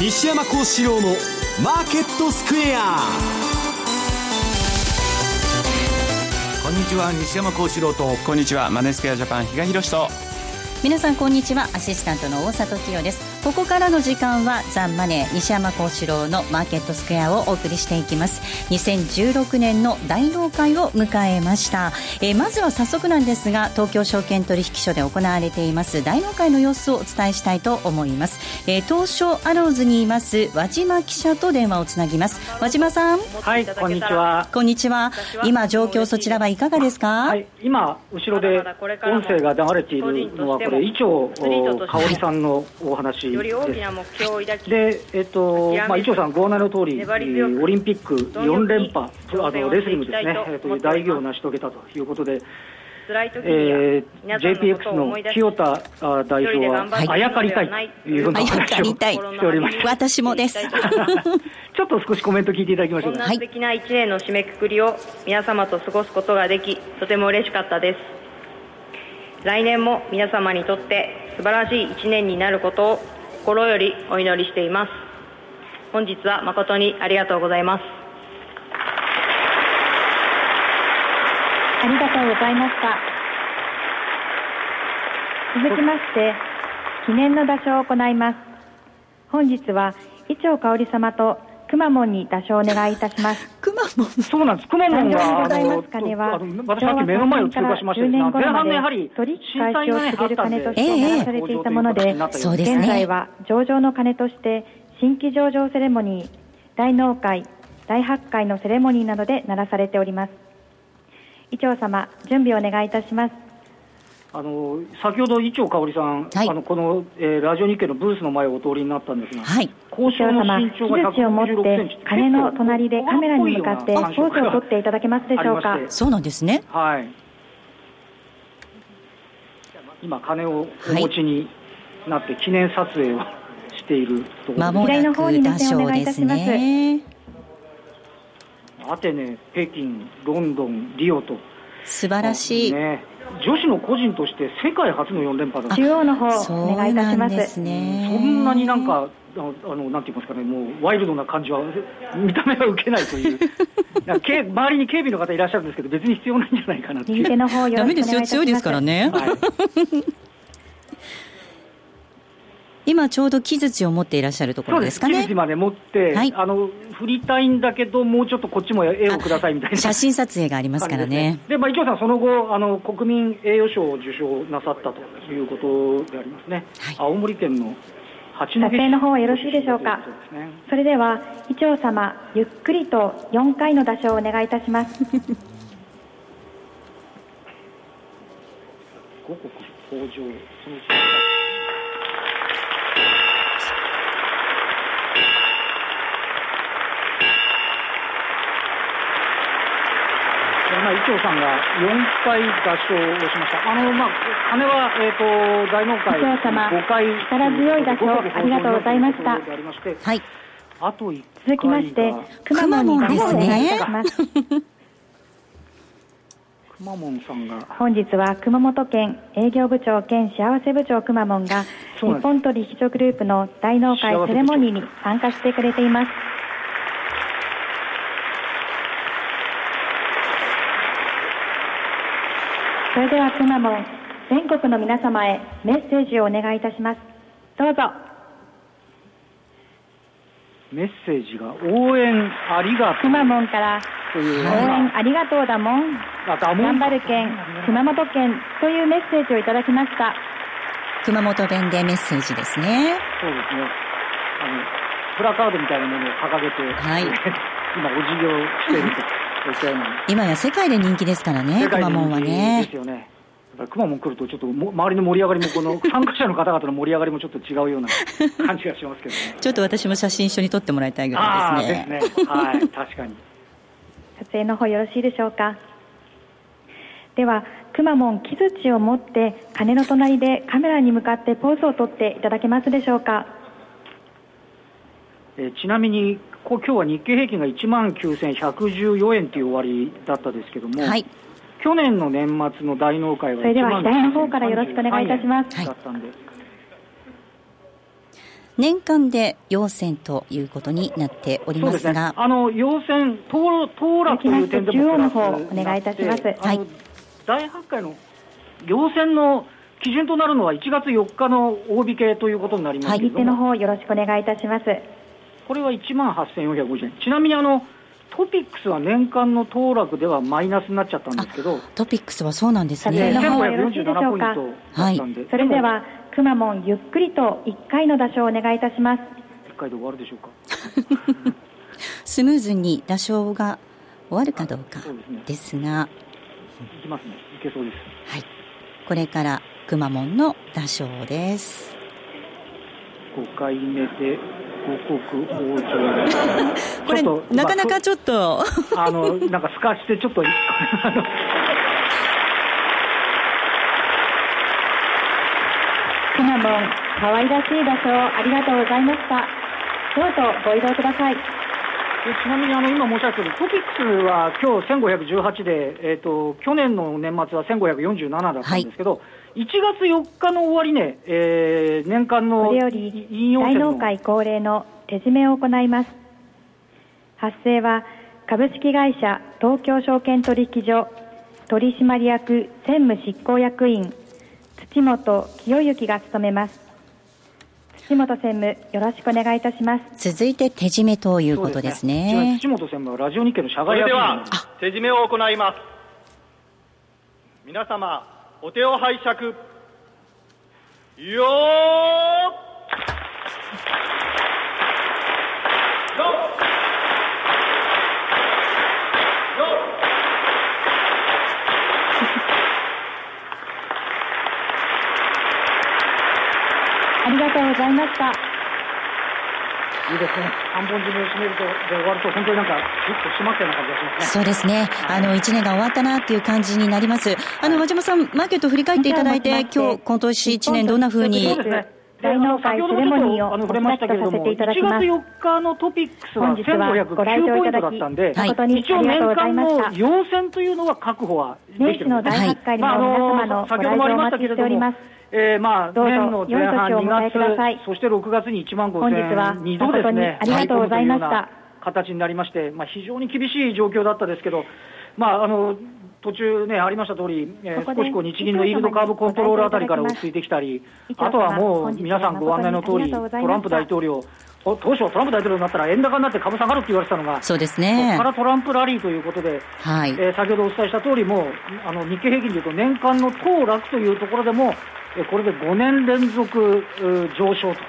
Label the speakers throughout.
Speaker 1: 西山幸四郎のマーケットスクエア。
Speaker 2: こんにちは西山幸四郎と。
Speaker 3: こんにちはマネースクエアジャパン比嘉宏と。
Speaker 4: 皆さんこんにちは。アシスタントの大里清ですここからの時間はザンマネー西山幸四郎のマーケットスクエアをお送りしていきます。2016年の大納会を迎えました、えー、まずは早速なんですが東京証券取引所で行われています大納会の様子をお伝えしたいと思います、えー、東証アローズにいます和島記者と電話をつなぎます。和島さん。
Speaker 5: はいこんにちは。
Speaker 4: こんにちは。今状況そちらはいかがですか？
Speaker 5: はい今後ろで音声が流れているのはこれ伊調香織さんのお話より大きな目標を抱きで、えっとまあ、伊調さん、ご案内の通り、オリンピック4連覇、あのレスリングですね、えっと、大偉業を成し遂げたということで。えー、JPX の清田代表は、あやかりたいというふうな話をしております。
Speaker 4: 私もです。
Speaker 5: ちょっと少しコメント聞いていただきましょう
Speaker 6: こんな素敵な1年の締めくくりを皆様と過ごすことができ、とても嬉しかったです。来年も皆様にとって素晴らしい1年になることを心よりお祈りしています。本日は誠にありがとうございます。
Speaker 7: ありがとうございました。続きまして記念の打賞を行います。本日は伊調香織様とくまモンに打賞お願いいたします。
Speaker 4: モン
Speaker 5: そうなんです。くまモンは、
Speaker 7: あの、金は
Speaker 5: 私さっき目の前を通過しましたけど、前半のやはり、
Speaker 7: 取引開始を告げる金として鳴らされていたもので、そうですね。現在は上場の金として、新規上場セレモニー、大納会、大発会のセレモニーなどで鳴らされております。伊調様、準備をお願いいたします。
Speaker 5: あの先ほど伊調香織さん、はい、あのこの、えー、ラジオ日経のブースの前をお通りになったんですが、
Speaker 4: はい、
Speaker 7: 交渉の身長が166センチ、金の隣でカメラに向かってポーズを取っていただけますでしょうか？
Speaker 4: そうなんですね。
Speaker 5: はい。今金をお持ちになって記念撮影をしている
Speaker 4: ところです。の方に目線お願いいたします。
Speaker 5: アテネ、北京、ロンドン、リオと
Speaker 4: 素晴らしい。ね
Speaker 5: 女子の個人として世界初の4連覇だ
Speaker 7: 中央の方お願いいたします。
Speaker 4: ね、
Speaker 5: そんなになんかあのなんて言いますかね、もうワイルドな感じは見た目は受けないという。け周りに警備の方いらっしゃるんですけど別に必要ないんじゃないかなっていう。
Speaker 7: 右手の方よろしくお願いいたします。
Speaker 4: 強いですからね。はい今ちょうど木槌を持っていらっしゃるところですかね。
Speaker 5: 木槌まで持って、はい、あの振りたいんだけど、もうちょっとこっちも絵をくださいみたいな
Speaker 4: 写真撮影がありますからね。
Speaker 5: で、ね、まあ、伊藤さん、その後あの、国民栄誉賞を受賞なさったということでありますね。はい、青森県の
Speaker 7: 八戸の方はよろしいでしょうか。そね、それでは、伊調様、ゆっくりと4回の打賞をお願いいたします。
Speaker 5: 五国豊穣そのまあ、伊調さんが4回打賞をしました。あの、まあ、金は、えっ、ー、と、大納会5回。
Speaker 7: 力強い打賞、ありがとうございました。
Speaker 4: はい。
Speaker 5: あと1
Speaker 7: 続きまして、くまモンですね。
Speaker 5: くまモンさんが。
Speaker 7: 本日は熊本県営業部長兼幸せ部長くまモンが、日本取引所グループの大納会セレモニーに参加してくれています。それではくまモン全国の皆様へメッセージをお願いいたします。どうぞ。
Speaker 5: メッセージが応援ありがとう。
Speaker 7: くまモンから。応援ありがとうだもん。頑張る県熊本県というメッセージをいただきました。
Speaker 4: 熊本弁でメッセージですね。
Speaker 5: そうですね。あのプラカードみたいなものを掲げて、はい、今お辞儀をしていると
Speaker 4: 今や世界で人気ですからね、くまモンはね。
Speaker 5: ですよね。くまモン来ると、ちょっと周りの盛り上がりも、この 参加者の方々の盛り上がりもちょっと違うような感じがしますけど、ね、
Speaker 4: ちょっと私も写真一緒に撮ってもらいたいぐらいですね。
Speaker 5: ですね。はい、確かに。
Speaker 7: 撮影の方よろしいでしょうか？では、くまモン木槌を持って、鐘の隣でカメラに向かってポーズをとっていただけますでしょうか？
Speaker 5: えちなみに今日は日経平均が1万9114円という終わりだったですけども、はい、去年の年末の大納会は
Speaker 7: それでは左の方からよろしくお願いいたします。だったんで、
Speaker 4: 年間で陽線ということになっておりますが、ね、
Speaker 5: あの陽線、騰落という点でも
Speaker 7: 中央の方お願いい。たします。
Speaker 5: はい、第8回の陽線の基準となるのは1月4日の大引けということになりますけ
Speaker 7: ども、はい、の方よろしくお願いいたします。
Speaker 5: これは1万8450円。ちなみにあのトピックスは年間の騰落ではマイナスになっちゃったんですけど、
Speaker 4: トピックスはそうなんです
Speaker 5: ね。1547ポイント
Speaker 7: はい、それでは、くまモン、ゆっくりと1回の打賞をお願いいたします。
Speaker 5: 1回で終わるでしょうか？
Speaker 4: スムーズに打賞が終わるかどうかですが、
Speaker 5: いきますね、いけそうです。
Speaker 4: はい、これからくまモンの打賞です。
Speaker 5: 5回目で
Speaker 4: これなかなかちょっと
Speaker 5: あのなんか透かしてちょっとく
Speaker 7: まモン可愛らしい場所ありがとうございました。どうぞご移動ください。
Speaker 5: ちなみにあの今申し上げたように、トピックスは今日1518で、えーと、去年の年末は1547だったんですけど、はい、1月4日の終値、えー、年間の
Speaker 7: 引用大納会恒例の手締めを行います。発生は株式会社東京証券取引所取締役専務執行役員土本清之が務めます。土本専務、よろしくお願いいたします。
Speaker 4: 続いて手締めということですね。すね
Speaker 5: 土本専務はラジオ日経の社外役員
Speaker 8: では手締めを行います。皆様、お手を拝借。よー
Speaker 7: ありがとうございました。
Speaker 5: いいですね。三本締めを締めると、で終わると、本当になんか、ぐっと締まったような感じがしますね。
Speaker 4: そうですね。あの、一年が終わったなっていう感じになります。あの、和島さん、マーケット振り返っていただいて、今日、今年一年どんなふうに。
Speaker 7: 大納会セレモニーをお伝えさせていただきます。1
Speaker 5: 月4日のトピックスは1509ポイントだったんで、
Speaker 7: 誠に
Speaker 5: 一応年間の要線というのは確保はできてるんです。
Speaker 7: 年始の大発会にも皆様のご来場お待ちしております。
Speaker 5: えー、まあ、年の前半2月、そして6月に1万5000円、2度ですね、
Speaker 7: ありがとうございました。
Speaker 5: 形になりまして、まあ、非常に厳しい状況だったですけど、まあ、あの途中ね、ありました通り、えー、少しこう日銀のイールドカーブコントロールあたりから落ち着いてきたり、あとはもう皆さんご案内の通り、トランプ大統領、当初、トランプ大統領になったら円高になって株下がるって言われてたのが、
Speaker 4: そうですね。
Speaker 5: そこからトランプラリーということで、はい、えー、先ほどお伝えした通り、もうあの日経平均でいうと年間の騰落というところでも、これで5年連続上昇と。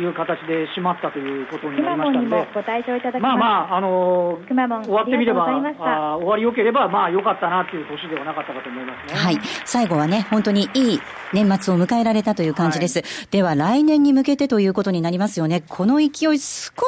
Speaker 5: いう形で閉まったということになりましたので、まあまあ、あのー、終わってみれば、あ終わりよければ、まあよかったなっていう年ではなかったかと思いますね。
Speaker 4: はい。最後はね、本当にいい年末を迎えられたという感じです。はい、では、来年に向けてということになりますよね。この勢い、少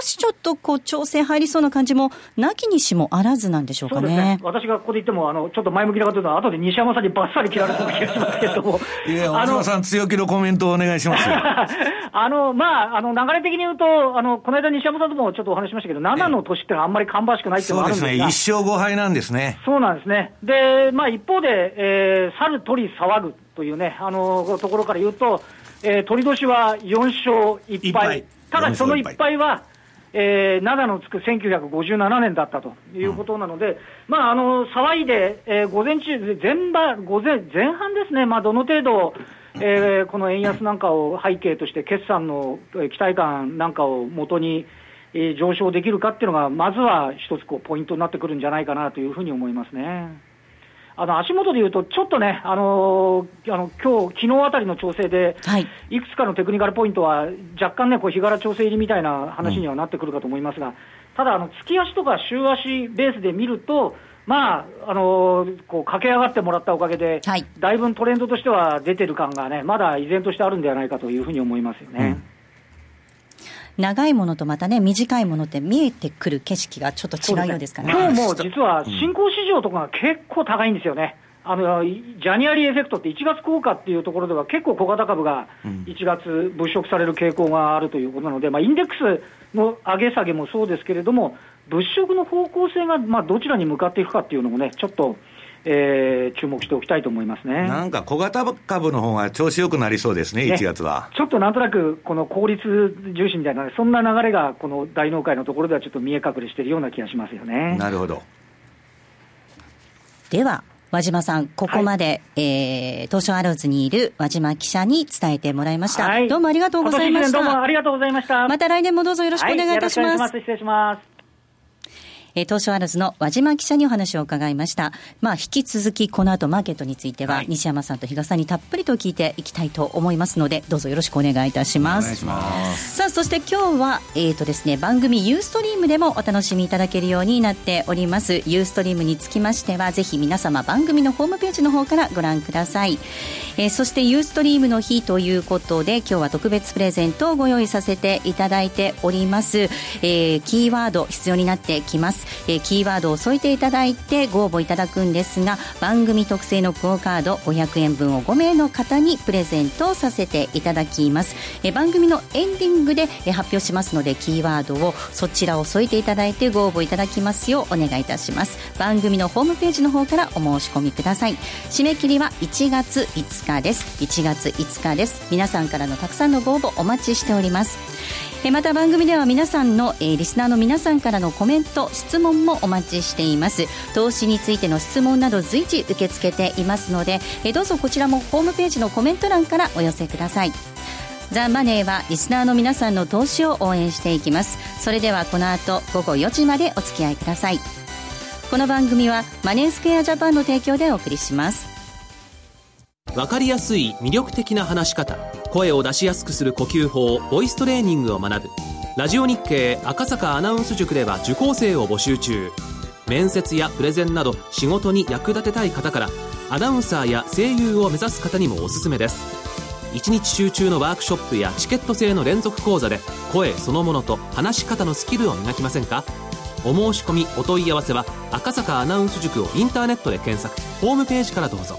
Speaker 4: しちょっとこう、調整入りそうな感じも、なきにしもあらずなんでしょうかね。ね
Speaker 5: 私がここで言っても、あの、ちょっと前向きなこというのは、後で西山さんにばっさり切られそうな気がしますけれども。
Speaker 2: いや、大島さん、強気のコメントをお願いします
Speaker 5: あの、まあ、あの、流れ的に言うと、あの、この間西山さんともちょっとお話しましたけど、7の年ってのはあんまり芳しくないっていうのがあるんですが
Speaker 2: そうですね、1勝5敗なんですね。
Speaker 5: そうなんですね。で、まあ一方で、えー、猿鳥騒ぐというね、あの、ところから言うと、えー、鳥年は4勝1敗。ただその1敗は、えー、灘のつく1957年だったということなので、うん、まあ、あの騒いで、えー、午前中、前場午前前半ですね、まあ、どの程度、えー、この円安なんかを背景として、決算の期待感なんかをもとに、えー、上昇できるかっていうのが、まずは一つこうポイントになってくるんじゃないかなというふうに思いますね。あの足元でいうと、ちょっとね、あのー、あの今日昨日あたりの調整で、はい、いくつかのテクニカルポイントは、若干ね、こう日柄調整入りみたいな話にはなってくるかと思いますが、うん、ただ、あの月足とか週足ベースで見ると、まあ、あのー、こう駆け上がってもらったおかげで、はい、だいぶトレンドとしては出てる感がね、まだ依然としてあるんではないかというふうに思いますよね。
Speaker 4: うん、長いものとまたね、短いものって見えてくる景色がちょっと違うようですから
Speaker 5: ね。今日も実は新興市場とかが結構高いんですよね。あのジャニアリーエフェクトって1月効果っていうところでは結構小型株が1月物色される傾向があるということなので、まあ、インデックスの上げ下げもそうですけれども、物色の方向性がまあどちらに向かっていくかっていうのもね、ちょっと、えー、注目しておきたいと思いますね
Speaker 2: なんか小型株の方が調子よくなりそうですね、1月は。
Speaker 5: ちょっとなんとなく、この効率重視みたいな、そんな流れが、この大納会のところではちょっと見え隠れしているような気がしますよね。
Speaker 2: なるほど
Speaker 4: では和島さん、ここまで、はい、えー、東証アローズにいる和島記者に伝えてもらいました。はい、どうもありがとうございました。
Speaker 5: どうもありがとうございました。
Speaker 4: また来年もどうぞよろしくお願いいたします。はい、
Speaker 5: 失礼します。
Speaker 4: えー、東証アラズの和島記者にお話を伺いました。まあ、引き続きこの後マーケットについては、西山さんと比嘉さんにたっぷりと聞いていきたいと思いますので、どうぞよろしくお願いいたします。お願いします。さあ、そして今日は、えっ、ー、とですね、番組ユーストリームでもお楽しみいただけるようになっております。ユーストリームにつきましては、ぜひ皆様番組のホームページの方からご覧ください。えー、そしてユーストリームの日ということで、今日は特別プレゼントをご用意させていただいております。えー、キーワード必要になってきます。えー、キーワードを添えていただいてご応募いただくんですが番組特製のクオカード500円分を5名の方にプレゼントさせていただきます。え番組のエンディングでえ発表しますのでキーワードをそちらを添えていただいてご応募いただきますようお願いいたします。番組のホームページの方からお申し込みください。締め切りは1月5日です。1月5日です。皆さんからのたくさんのご応募お待ちしております。また番組では皆さんの、えー、リスナーの皆さんからのコメント質問もお待ちしています。投資についての質問など随時受け付けていますので、え、どうぞこちらもホームページのコメント欄からお寄せください。ザ・マネーはリスナーの皆さんの投資を応援していきます。それではこの後午後4時までお付き合いください。この番組はマネースクエアジャパンの提供でお送りします。
Speaker 1: わかりやすい魅力的な話し方。声を出しやすくする呼吸法ボイストレーニングを学ぶ。ラジオ日経赤坂アナウンス塾では受講生を募集中。面接やプレゼンなど仕事に役立てたい方からアナウンサーや声優を目指す方にもおすすめです。1日集中のワークショップやチケット制の連続講座で声そのものと話し方のスキルを磨きませんか？お申し込みお問い合わせは赤坂アナウンス塾をインターネットで検索。ホームページからどうぞ。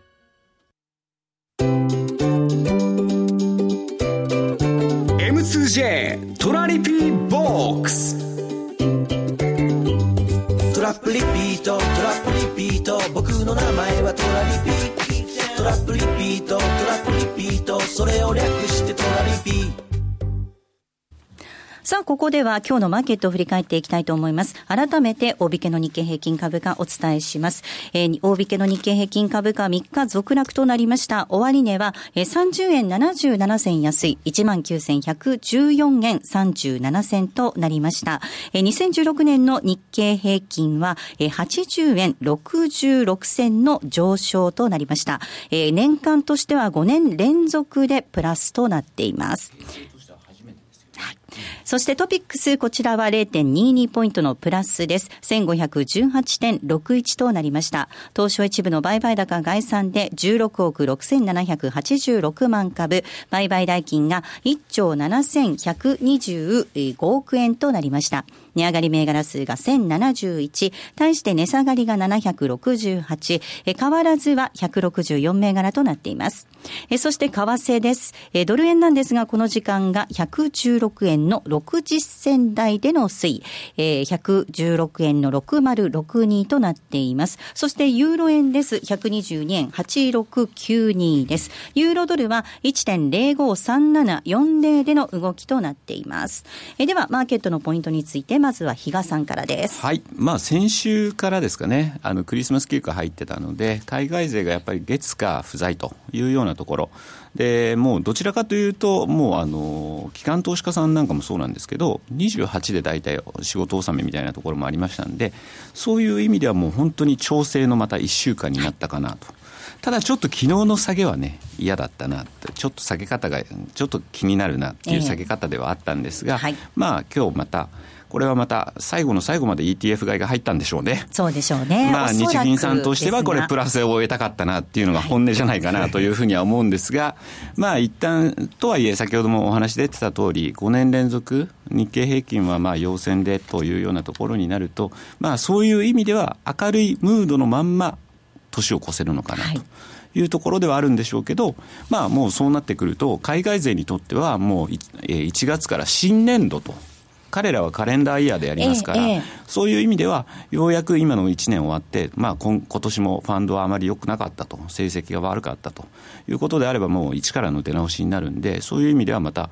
Speaker 1: DJ トラリピーボックストラップリピートトラップリピート僕の名前はトラリピートラップリピートトラップリピートそれを略してトラリピ
Speaker 4: さあ、ここでは今日のマーケットを振り返っていきたいと思います。改めて、大引けの日経平均株価お伝えします。えー、大引けの日経平均株価3日続落となりました。終値は、えー、30円77銭安い、19,114円37銭となりました。えー、2016年の日経平均は、えー、80円66銭の上昇となりました。えー、年間としては5年連続でプラスとなっています。そしてトピックス、こちらは0.22ポイントのプラスです。1518.61となりました。東証一部の売買高概算で16億6786万株、売買代金が1兆7125億円となりました。値上がり銘柄数が1071、対して値下がりが768、変わらずは164銘柄となっています。そして為替です。ドル円なんですが、この時間が116円の60銭台での推移、116円の6062となっています。そしてユーロ円です。122円8692です。ユーロドルは1.053740での動きとなっています。では、マーケットのポイントについてまずは比嘉さんからです。
Speaker 3: はい。まあ、先週からですかね、あの、クリスマス休暇入ってたので、海外勢がやっぱり月か不在というようなところ。で、もうどちらかというと、もうあの、機関投資家さんなんかもそうなんですけど、28で大体仕事納めみたいなところもありましたんで、そういう意味ではもう本当に調整のまた1週間になったかなと。ただちょっと昨日の下げはね、嫌だったなちょっと下げ方がちょっと気になるなっていう下げ方ではあったんですが、えーはい、まあ今日また、これはまた最後の最後まで ETF 買いが入ったんでしょうね。
Speaker 4: そうでしょうね。
Speaker 3: まあ、日銀さんとしてはこれプラスを得たかったなっていうのが本音じゃないかなというふうには思うんですが、まあ一旦、とはいえ先ほどもお話出てた通り、5年連続日経平均はまあ陽線でというようなところになると、まあそういう意味では明るいムードのまんま年を越せるのかなと。はいいうところではあるんでしょうけど、まあもうそうなってくると、海外勢にとってはもう1月から新年度と彼らはカレンダーイヤーでやりますから、ええ、そういう意味では、ようやく今の1年終わって、まあ今、今年もファンドはあまり良くなかったと、成績が悪かったということであれば、もう一からの出直しになるんで、そういう意味ではまた、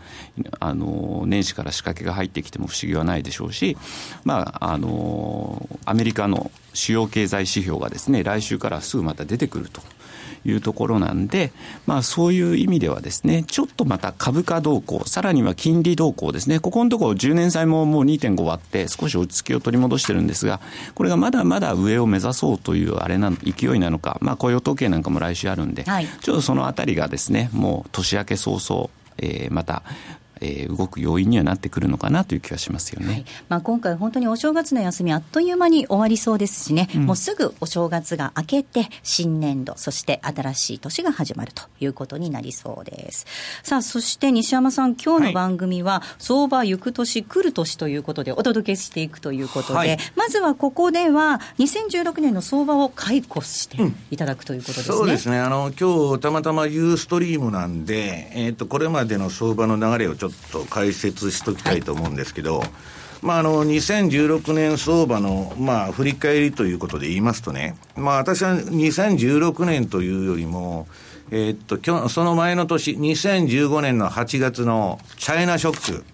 Speaker 3: あの年始から仕掛けが入ってきても不思議はないでしょうし、まあ、あのアメリカの主要経済指標がですね、来週からすぐまた出てくると。いうところなんで、まあ、そういう意味ではですね、ちょっとまた株価動向、さらには金利動向ですね、ここのところ10年債ももう2.5割って少し落ち着きを取り戻してるんですが、これがまだまだ上を目指そうというあれな勢いなのか、まあ、雇用統計なんかも来週あるんで、はい、ちょっとそのあたりがですね、もう年明け早々、えー、またえー、動く要因にはなってくるのかなという気はしますよね、はい、
Speaker 4: まあ、今回、本当にお正月の休み、あっという間に終わりそうですしね、うん、もうすぐお正月が明けて、新年度、そして新しい年が始まるということになりそうです。さあ、そして西山さん、今日の番組は、相場行く年、来る年ということでお届けしていくということで、はい、まずはここでは、2016年の相場を解雇していただくということですね。
Speaker 2: そうですね。あの、今日たまたまユーストリームなんで、えっ、ー、と、これまでの相場の流れをちょっと解説しときたいと思うんですけど、はい、まあ、あの、2016年相場の、まあ、振り返りということで言いますとね、まあ、私は2016年というよりも、えー、っと、今日、その前の年、2015年の8月のチャイナショック、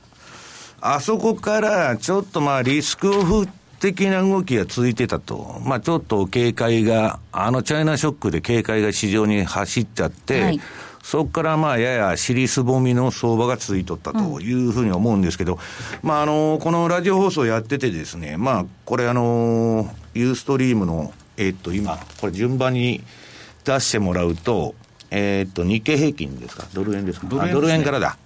Speaker 2: あそこからちょっとまあリスクオフ的な動きが続いてたと。まあちょっと警戒が、あのチャイナショックで警戒が市場に走っちゃって、はいそこからまあやや尻すぼみの相場が続いとったというふうに思うんですけど、うん、まああの、このラジオ放送やっててですね、まあこれあの、ユーストリームの、えっと今、これ順番に出してもらうと、えっと日経平均ですか？ドル円ですか？ドル円、ね、ドル円からだ。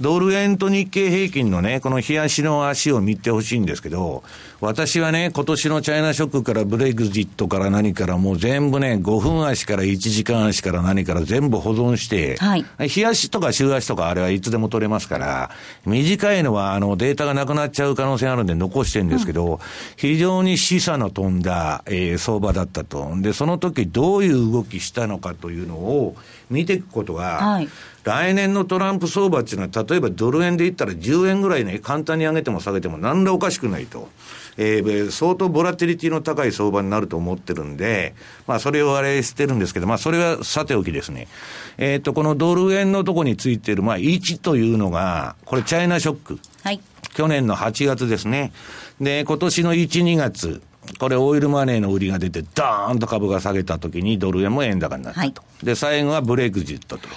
Speaker 2: ドル円と日経平均のね、この冷やしの足を見てほしいんですけど、私はね、今年のチャイナショックからブレグジットから何からもう全部ね、5分足から1時間足から何から全部保存して、はい、冷やしとか週足とかあれはいつでも取れますから、短いのはあのデータがなくなっちゃう可能性あるんで残してるんですけど、うん、非常に示唆の飛んだ、えー、相場だったと。で、その時どういう動きしたのかというのを見ていくことが、はい来年のトランプ相場っていうのは、例えばドル円で言ったら10円ぐらいね、簡単に上げても下げても何らおかしくないと。えー、相当ボラティリティの高い相場になると思ってるんで、まあ、それをあれしてるんですけど、まあ、それはさておきですね。えっ、ー、と、このドル円のとこについてる、まあ、1というのが、これ、チャイナショック。はい。去年の8月ですね。で、今年の1、2月。これ、オイルマネーの売りが出て、ダーンと株が下げたときに、ドル円も円高になったと。はい、で、最後はブレグジットと。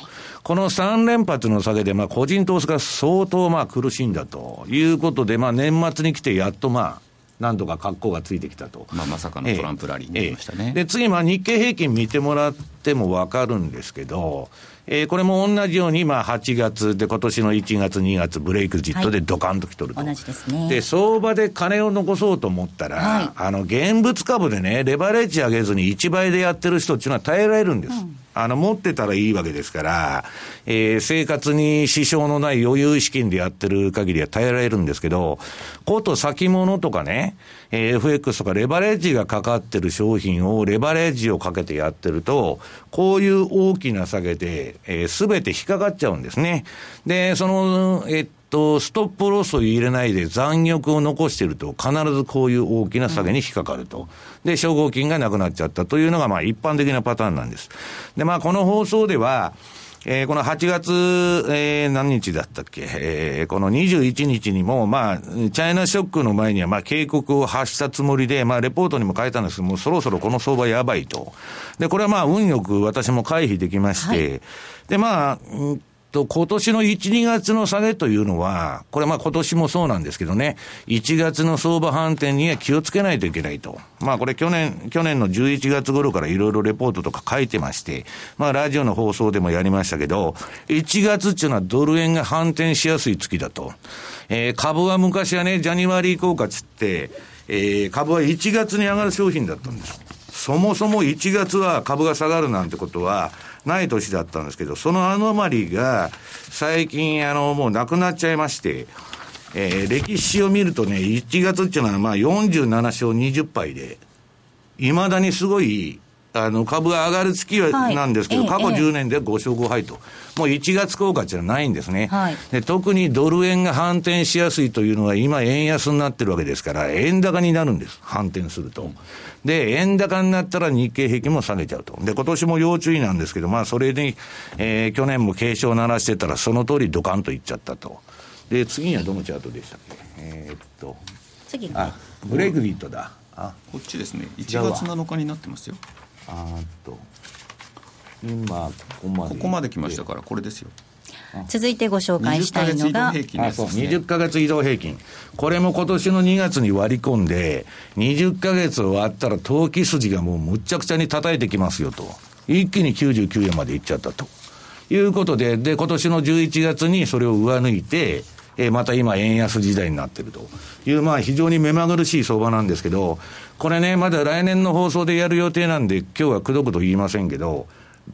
Speaker 2: この3連発の下げで、まあ、個人投資家相当まあ苦しんだということで、まあ、年末に来てやっとまあ、何度か格好がついてきたと。
Speaker 3: まあ、まさかのトランプラリーになりましたね。え
Speaker 2: えで、次、まあ、日経平均見てもらっても分かるんですけど、えー、これも同じように、まあ、8月で、今年の1月、2月、ブレイクジットでドカンときとると、
Speaker 4: はい、同じですね。
Speaker 2: で、相場で金を残そうと思ったら、はい、あの、現物株でね、レバレッジ上げずに1倍でやってる人っていうのは耐えられるんです。うんあの、持ってたらいいわけですから、えー、生活に支障のない余裕資金でやってる限りは耐えられるんですけど、こと先物とかね、えー、FX とかレバレッジがかかってる商品をレバレッジをかけてやってると、こういう大きな下げで、す、え、べ、て引っかかっちゃうんですね。で、その、えっと、ストップロスを入れないで残玉を残してると、必ずこういう大きな下げに引っかかると。で、証合金がなくなっちゃったというのが、まあ一般的なパターンなんです。で、まあこの放送では、えー、この8月、えー、何日だったっけ、えー、この21日にも、まあ、チャイナショックの前には、まあ、警告を発したつもりで、まあ、レポートにも書いたんですけども、そろそろこの相場やばいと。で、これはまあ、運よく私も回避できまして、はい、で、まあ、と、今年の1、2月の下げというのは、これまあ今年もそうなんですけどね、1月の相場反転には気をつけないといけないと。まあこれ去年、去年の11月頃からいろいろレポートとか書いてまして、まあラジオの放送でもやりましたけど、1月っていうのはドル円が反転しやすい月だと。えー、株は昔はね、ジャニワリー効果つって、えー、株は1月に上がる商品だったんです。そもそも1月は株が下がるなんてことはない年だったんですけど、そのアノマリが最近、あの、もうなくなっちゃいまして、えー、歴史を見るとね、1月っていうのはまあ47勝20敗で、いまだにすごいあの、株が上がる月は、なんですけど、過去10年で5勝5敗と。もう1月効果じゃないんですね、はい、で。特にドル円が反転しやすいというのは、今、円安になってるわけですから、円高になるんです、反転すると。で、円高になったら日経平均も下げちゃうと。で、今年も要注意なんですけど、まあ、それに、えー、去年も警鐘を鳴らしてたら、その通りドカンといっちゃったと。で、次にはどのチャートでしたっけ？えー、っと。
Speaker 4: 次
Speaker 2: あ、ブレグリットだ。
Speaker 3: あ、こっちですね。1月7日になってますよ。あと。
Speaker 2: 今ここま
Speaker 3: で。ここまで来ましたからこれですよ。
Speaker 4: 続いてご紹介したいのが
Speaker 2: 20か月移動平均これも今年の2月に割り込んで20か月終わったら投機筋がもうむっちゃくちゃに叩いてきますよと。一気に99円までいっちゃったと。いうことでで今年の11月にそれを上抜いてえー、また今円安時代になっていると。いう、まあ非常に目まぐるしい相場なんですけど、これね、まだ来年の放送でやる予定なんで、今日はくどくど言いませんけど、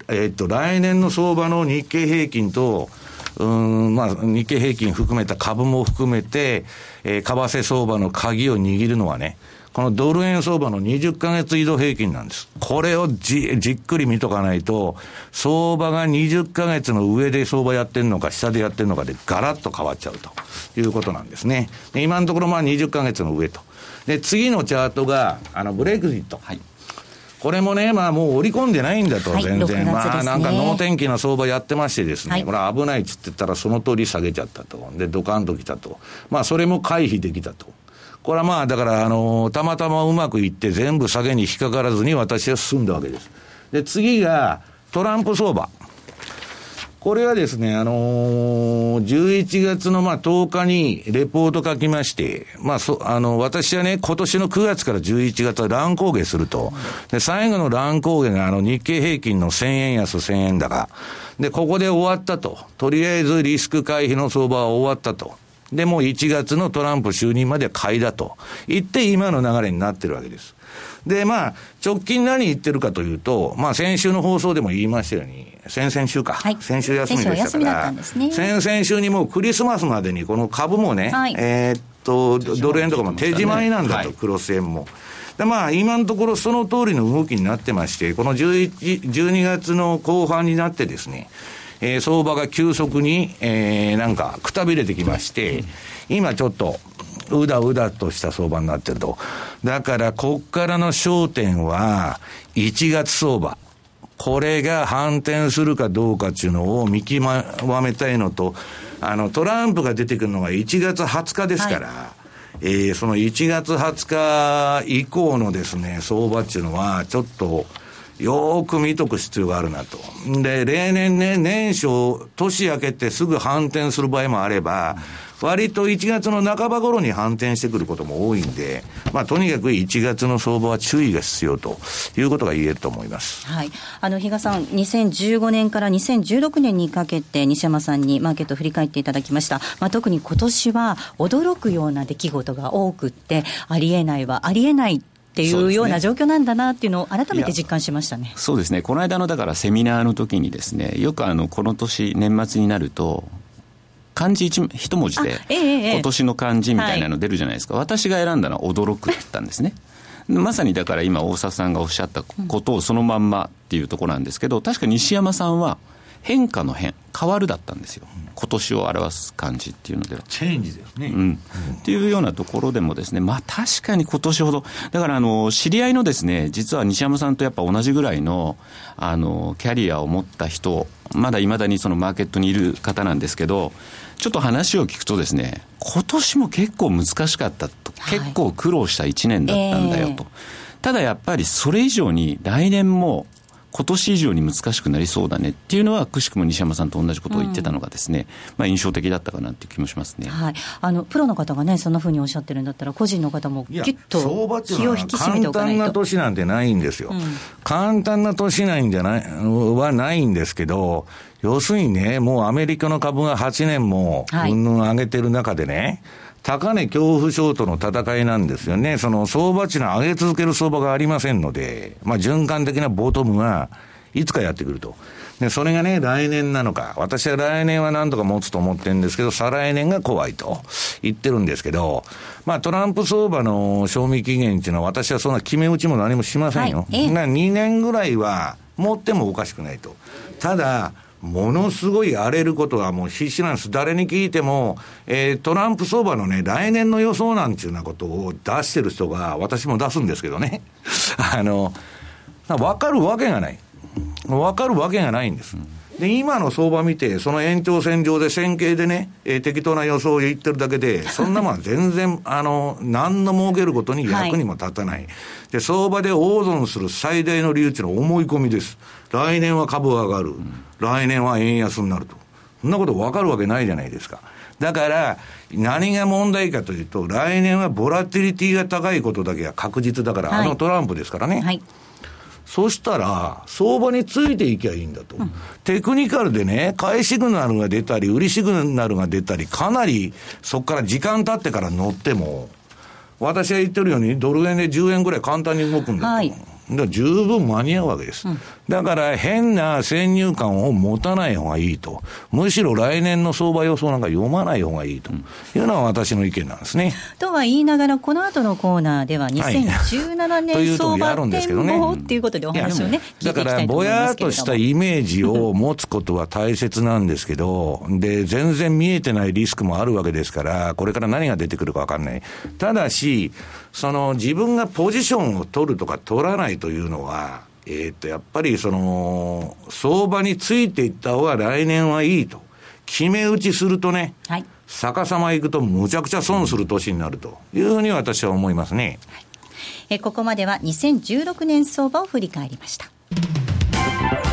Speaker 2: えー、っと、来年の相場の日経平均と、うん、まあ、日経平均含めた株も含めて、えー、為替相場の鍵を握るのはね、このドル円相場の20ヶ月移動平均なんです。これをじじっくり見とかないと、相場が20ヶ月の上で相場やってるのか、下でやってるのかでガラッと変わっちゃうということなんですね。で今のところまあ20ヶ月の上と。で、次のチャートが、あの、ブレグジット。はい。これもね、まあもう織り込んでないんだと、全然。はい、まあなんか能天気な相場やってましてですね、はい、これ危ないっつってたらその通り下げちゃったと。で、ドカンときたと。まあそれも回避できたと。これはまあ、だから、あの、たまたまうまくいって全部下げに引っかからずに私は進んだわけです。で、次が、トランプ相場。これはですね、あのー、11月のまあ10日にレポート書きまして、まあそ、あの、私はね、今年の9月から11月は乱高下すると。で、最後の乱高下があの日経平均の1000円安1000円高。で、ここで終わったと。とりあえずリスク回避の相場は終わったと。で、もう1月のトランプ就任までは買いだと言って今の流れになってるわけです。で、まあ、直近何言ってるかというと、まあ、先週の放送でも言いましたように、先々週か。はい、先週休みでしたから、ね、先々週にもうクリスマスまでにこの株もね、はい、えー、っと、ドル円とかも手締まいなんだと、はい、クロス円も。でまあ、今のところその通りの動きになってまして、この11 12月の後半になってですね、えー、相場が急速に、えー、なんかくたびれてきまして、今ちょっと、うだうだとした相場になってると。だから、こっからの焦点は、1月相場。これが反転するかどうかっていうのを見極めたいのと、あの、トランプが出てくるのが1月20日ですから、はい、えー、その1月20日以降のですね、相場っていうのは、ちょっと、よーく見とく必要があるなと。で、例年ね、年初、年明けてすぐ反転する場合もあれば、割と1月の半ば頃に反転してくることも多いんで、まあ、とにかく1月の相場は注意が必要ということが言えると思います。
Speaker 4: はい。あの、比嘉さん、2015年から2016年にかけて、西山さんにマーケットを振り返っていただきました。まあ、特に今年は驚くような出来事が多くって、ありえないはありえないっていうような状況なんだなっていうのを改めて実感しましたね。
Speaker 3: そうですね、この間のだからセミナーの時にですね、よくあのこの年、年末になると、漢字一一文字で、今年の漢字みたいなの出るじゃないですか、私が選んだのは驚くって言ったんですね。まさにだから今、大沢さんがおっしゃったことをそのまんまっていうところなんですけど、確か西山さんは、変化の変、変わるだったんですよ、今年を表す感じっていうのでは。
Speaker 2: チェンジですね。
Speaker 3: うん。っていうようなところでもですね、まあ確かに今年ほど、だからあの、知り合いのですね、実は西山さんとやっぱ同じぐらいの、あの、キャリアを持った人、まだいまだにそのマーケットにいる方なんですけど、ちょっと話を聞くとですね、今年も結構難しかったと、はい、結構苦労した1年だったんだよと。えー、ただやっぱりそれ以上に来年も今年以上に難しくなりそうだねっていうのは、くしくも西山さんと同じことを言ってたのがですね、うん、まあ、印象的だったかなっていう気もしますね、
Speaker 4: はい、あのプロの方がね、そんなふうにおっしゃってるんだったら、個人の方もぎゅっと気を引き締めておかないと。簡単
Speaker 2: な年なんてないんですよ、うん、簡単な年ないんじゃないはないんですけど、要するにね、もうアメリカの株が8年もうんぬん上げてる中でね、はい高値恐怖症との戦いなんですよね。その相場値の上げ続ける相場がありませんので、まあ循環的なボトムがいつかやってくると。で、それがね、来年なのか。私は来年はなんとか持つと思ってるんですけど、再来年が怖いと言ってるんですけど、まあトランプ相場の賞味期限っていうのは私はそんな決め打ちも何もしませんよ。はい、2年ぐらいは持ってもおかしくないと。ただ、ものすごい荒れることはもう必死なんです。誰に聞いても、えー、トランプ相場のね、来年の予想なんていうなことを出してる人が、私も出すんですけどね。あの、わかるわけがない。わかるわけがないんです。で、今の相場見て、その延長線上で線形でね、えー、適当な予想を言ってるだけで、そんなもん全然、あの、何の儲けることに役にも立たない。はい、で、相場で大損する最大の理由っていうのは思い込みです。来年は株上がる。来年は円安になると。そんなこと分かるわけないじゃないですか。だから、何が問題かというと、来年はボラティリティが高いことだけが確実だから、はい、あのトランプですからね。はい、そしたら、相場についていきゃいいんだと、うん、テクニカルでね、買いシグナルが出たり、売りシグナルが出たり、かなりそこから時間経ってから乗っても、私が言ってるように、ドル円で10円ぐらい簡単に動くんだと。はいだ十分間に合うわけです。うん、だから変な先入観を持たない方がいいと。むしろ来年の相場予想なんか読まない方がいいというのは私の意見なんですね。
Speaker 4: とは言いながら、この後のコーナーでは2017年相場展望っていうことでお話をね、
Speaker 2: だからぼやっとしたイメージを持つことは大切なんですけど、で、全然見えてないリスクもあるわけですから、これから何が出てくるかわかんない。ただし、その自分がポジションを取るとか取らないというのは、えっ、ー、と、やっぱりその、相場についていった方が来年はいいと。決め打ちするとね、はい、逆さまいくとむちゃくちゃ損する年になるというふうに私は思いますね。はい、
Speaker 4: えここまでは2016年相場を振り返りました。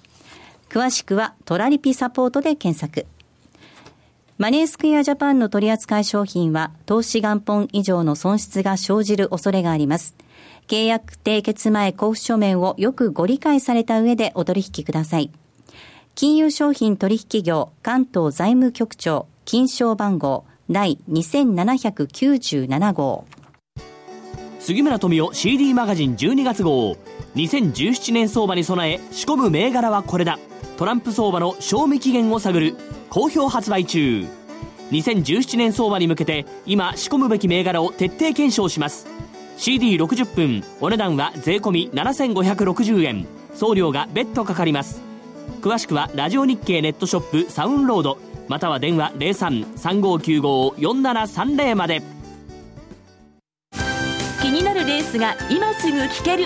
Speaker 4: 詳しくはトラリピサポートで検索。マネースクエアジャパンの取扱商品は投資元本以上の損失が生じる恐れがあります。契約締結前交付書面をよくご理解された上でお取引ください。金融商品取引業関東財務局長金賞番号第2797号
Speaker 9: 杉村富夫 CD マガジン12月号2017年相場に備え仕込む銘柄はこれだトランプ相場の賞味期限を探る。好評発売中。2017年相場に向けて今仕込むべき銘柄を徹底検証します。CD60 分お値段は税込7560円。送料が別途かかります。詳しくはラジオ日経ネットショップサウンロード。または電話0335954730まで。
Speaker 10: 気になるレースが今すぐ聞ける。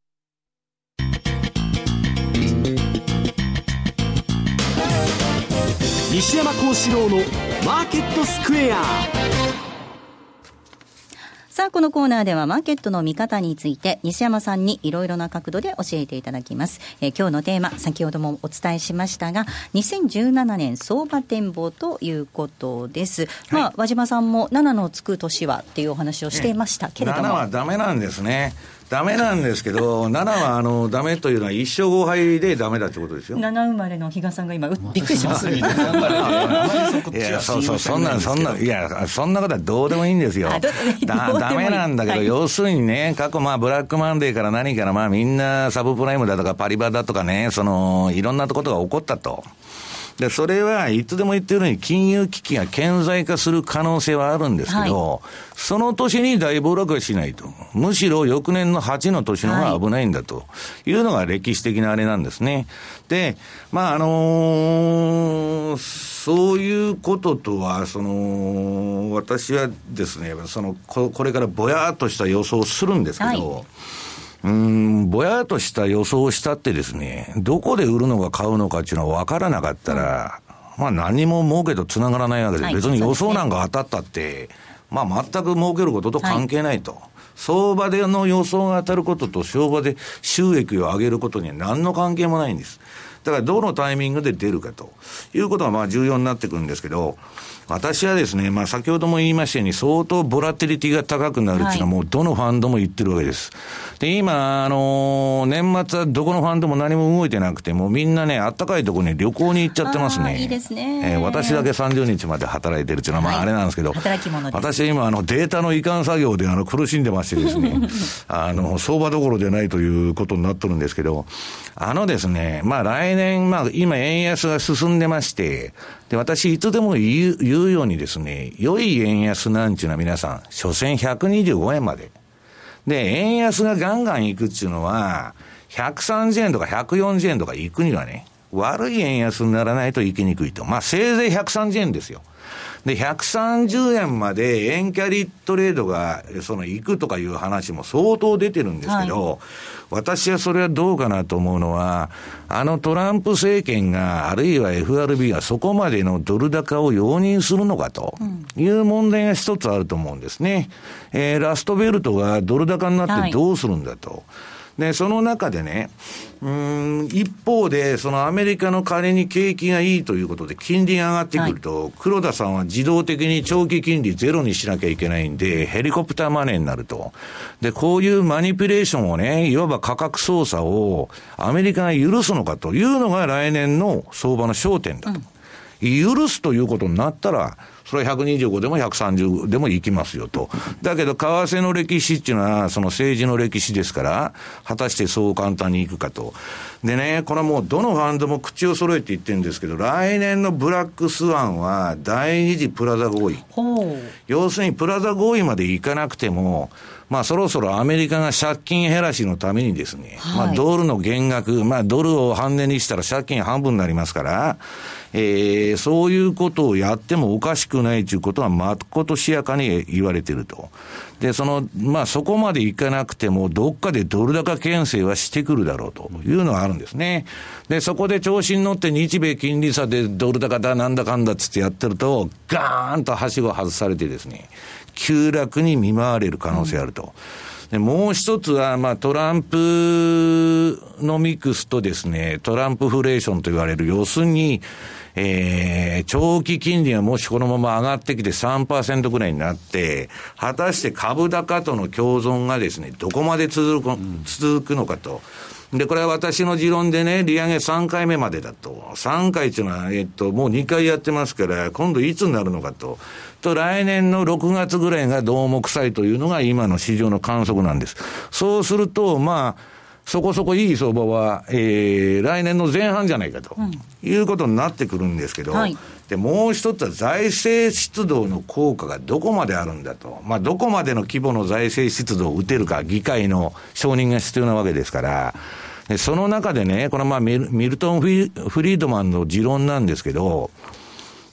Speaker 9: 西山幸四郎のマーケットスクエア
Speaker 4: さあ、このコーナーではマーケットの見方について西山さんにいろいろな角度で教えていただきます。えー、今日のテーマ、先ほどもお伝えしましたが、2017年相場展望ということです。はい、まあ、和島さんも7のつく年はっていうお話をしていましたけれども。7
Speaker 2: はダメなんですね。ダメなんですけど、7はあのダメというのは一勝5敗でダメだってことですよ。
Speaker 4: 7生まれの比嘉さんが今、びっくりします。い
Speaker 2: や、そうそう、そんな、そんな、いや、そんなことはどうでもいいんですよ。だダメなんだけど、はい、要するにね、過去、まあ、ブラックマンデーから何から、まあ、みんなサブプライムだとかパリバだとかね、その、いろんなことが起こったと。で、それはいつでも言ってるように金融危機が顕在化する可能性はあるんですけど、はい、その年に大暴落はしないと。むしろ翌年の8の年の方が危ないんだというのが歴史的なあれなんですね。で、まあ、あのー、そういうこととは、その、私はですね、その、これからぼやっとした予想をするんですけど、はいうん、ぼやっとした予想をしたってですね、どこで売るのか買うのかっていうのは分からなかったら、まあ何も儲けとつながらないわけで、別に予想なんか当たったって、まあ全く儲けることと関係ないと。相場での予想が当たることと相場で収益を上げることには何の関係もないんです。だからどのタイミングで出るかということがまあ重要になってくるんですけど、私はですね、まあ先ほども言いましたように相当ボラティリティが高くなるっていうのはもうどのファンドも言ってるわけです。で、今、あのー、年末はどこのファンドも何も動いてなくて、もうみんなね、あったかいところに旅行に行っちゃってますね。
Speaker 4: いいですね。
Speaker 2: えー、私だけ30日まで働いてるっていうのは、まああれなんですけど、
Speaker 4: 働き者私
Speaker 2: は今、あの、データの移管作業であの苦しんでましてですね、あの、相場どころでないということになってるんですけど、あのですね、まあ来年、まあ今円安が進んでまして、で、私いつでも言う言うようにですね、良い円安なんちゅうのは皆さん、所詮125円まで。で、円安がガンガンいくっていうのは、130円とか140円とか行くにはね、悪い円安にならないと行きにくいと。まあ、せいぜい130円ですよ。で、130円まで円キャリートレードが、その、行くとかいう話も相当出てるんですけど、はい、私はそれはどうかなと思うのは、あのトランプ政権が、あるいは FRB がそこまでのドル高を容認するのかという問題が一つあると思うんですね。えー、ラストベルトがドル高になってどうするんだと。はいで、その中でね、うん、一方で、そのアメリカの金に景気がいいということで、金利が上がってくると、はい、黒田さんは自動的に長期金利ゼロにしなきゃいけないんで、ヘリコプターマネーになると。で、こういうマニピュレーションをね、いわば価格操作をアメリカが許すのかというのが来年の相場の焦点だと。うん許すということになったら、それは125でも130でもいきますよと。だけど、為替の歴史っていうのは、その政治の歴史ですから、果たしてそう簡単にいくかと。でね、これはもうどのファンドも口を揃えて言ってるんですけど、来年のブラックスワンは第二次プラザ合意。要するにプラザ合意までいかなくても、まあそろそろアメリカが借金減らしのためにですね、はい、まあドルの減額、まあドルを半値にしたら借金半分になりますから、えー、そういうことをやってもおかしくないということはまことしやかに言われていると。で、その、まあそこまでいかなくても、どっかでドル高牽制はしてくるだろうというのはあるんですね。で、そこで調子に乗って日米金利差でドル高だなんだかんだっつってやってると、ガーンとはしご外されてですね、急落に見舞われる可能性あると。でもう一つは、まあ、トランプのミクスとですね、トランプフレーションと言われる、要するに、えー、長期金利がもしこのまま上がってきて3%ぐらいになって、果たして株高との共存がですね、どこまで続く続くのかと。で、これは私の持論でね、利上げ3回目までだと。3回っていうのは、えっと、もう2回やってますから、今度いつになるのかと。と、来年の6月ぐらいがどうも臭いというのが今の市場の観測なんです。そうすると、まあ、そこそこいい相場は、えー、来年の前半じゃないかと、うん、いうことになってくるんですけど、はい、で、もう一つは財政出動の効果がどこまであるんだと。まあ、どこまでの規模の財政出動を打てるか、議会の承認が必要なわけですから、でその中でね、これまあミルトン・フリードマンの持論なんですけど、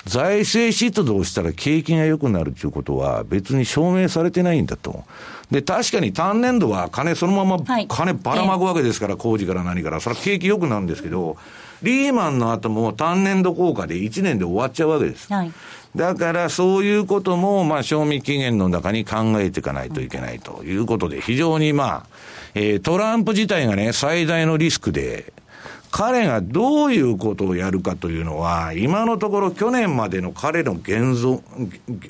Speaker 2: 財政出動したら景気が良くなるということは別に証明されてないんだと。で、確かに単年度は金そのまま、金ばらまくわけですから、工事から何から。それは景気良くなるんですけど、リーマンの後も単年度効果で1年で終わっちゃうわけです。はい、だからそういうことも、まあ、賞味期限の中に考えていかないといけないということで、非常にまあ、えー、トランプ自体がね、最大のリスクで、彼がどういうことをやるかというのは、今のところ去年までの彼の言動、